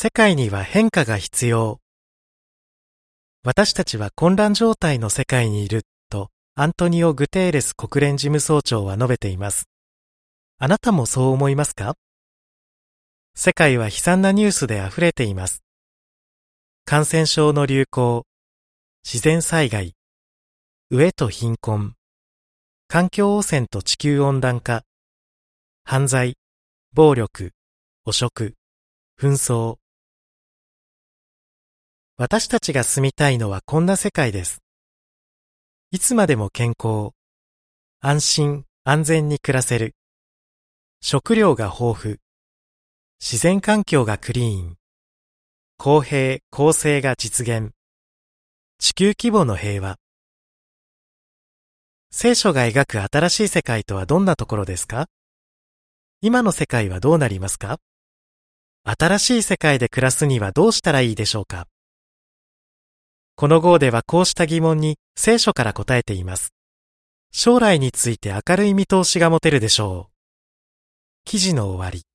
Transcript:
世界には変化が必要。私たちは混乱状態の世界にいるとアントニオ・グテーレス国連事務総長は述べています。あなたもそう思いますか？世界は悲惨なニュースで溢れています。感染症の流行、自然災害、飢えと貧困、環境汚染と地球温暖化、犯罪、暴力、汚職、紛争。私たちが住みたいのはこんな世界です。いつまでも健康、安心、安全に暮らせる。食料が豊富、自然環境がクリーン、公平、公正が実現、地球規模の平和。聖書が描く新しい世界とはどんなところですか？今の世界はどうなりますか？新しい世界で暮らすにはどうしたらいいでしょうか？この号ではこうした疑問に聖書から答えています。将来について明るい見通しが持てるでしょう。記事の終わり。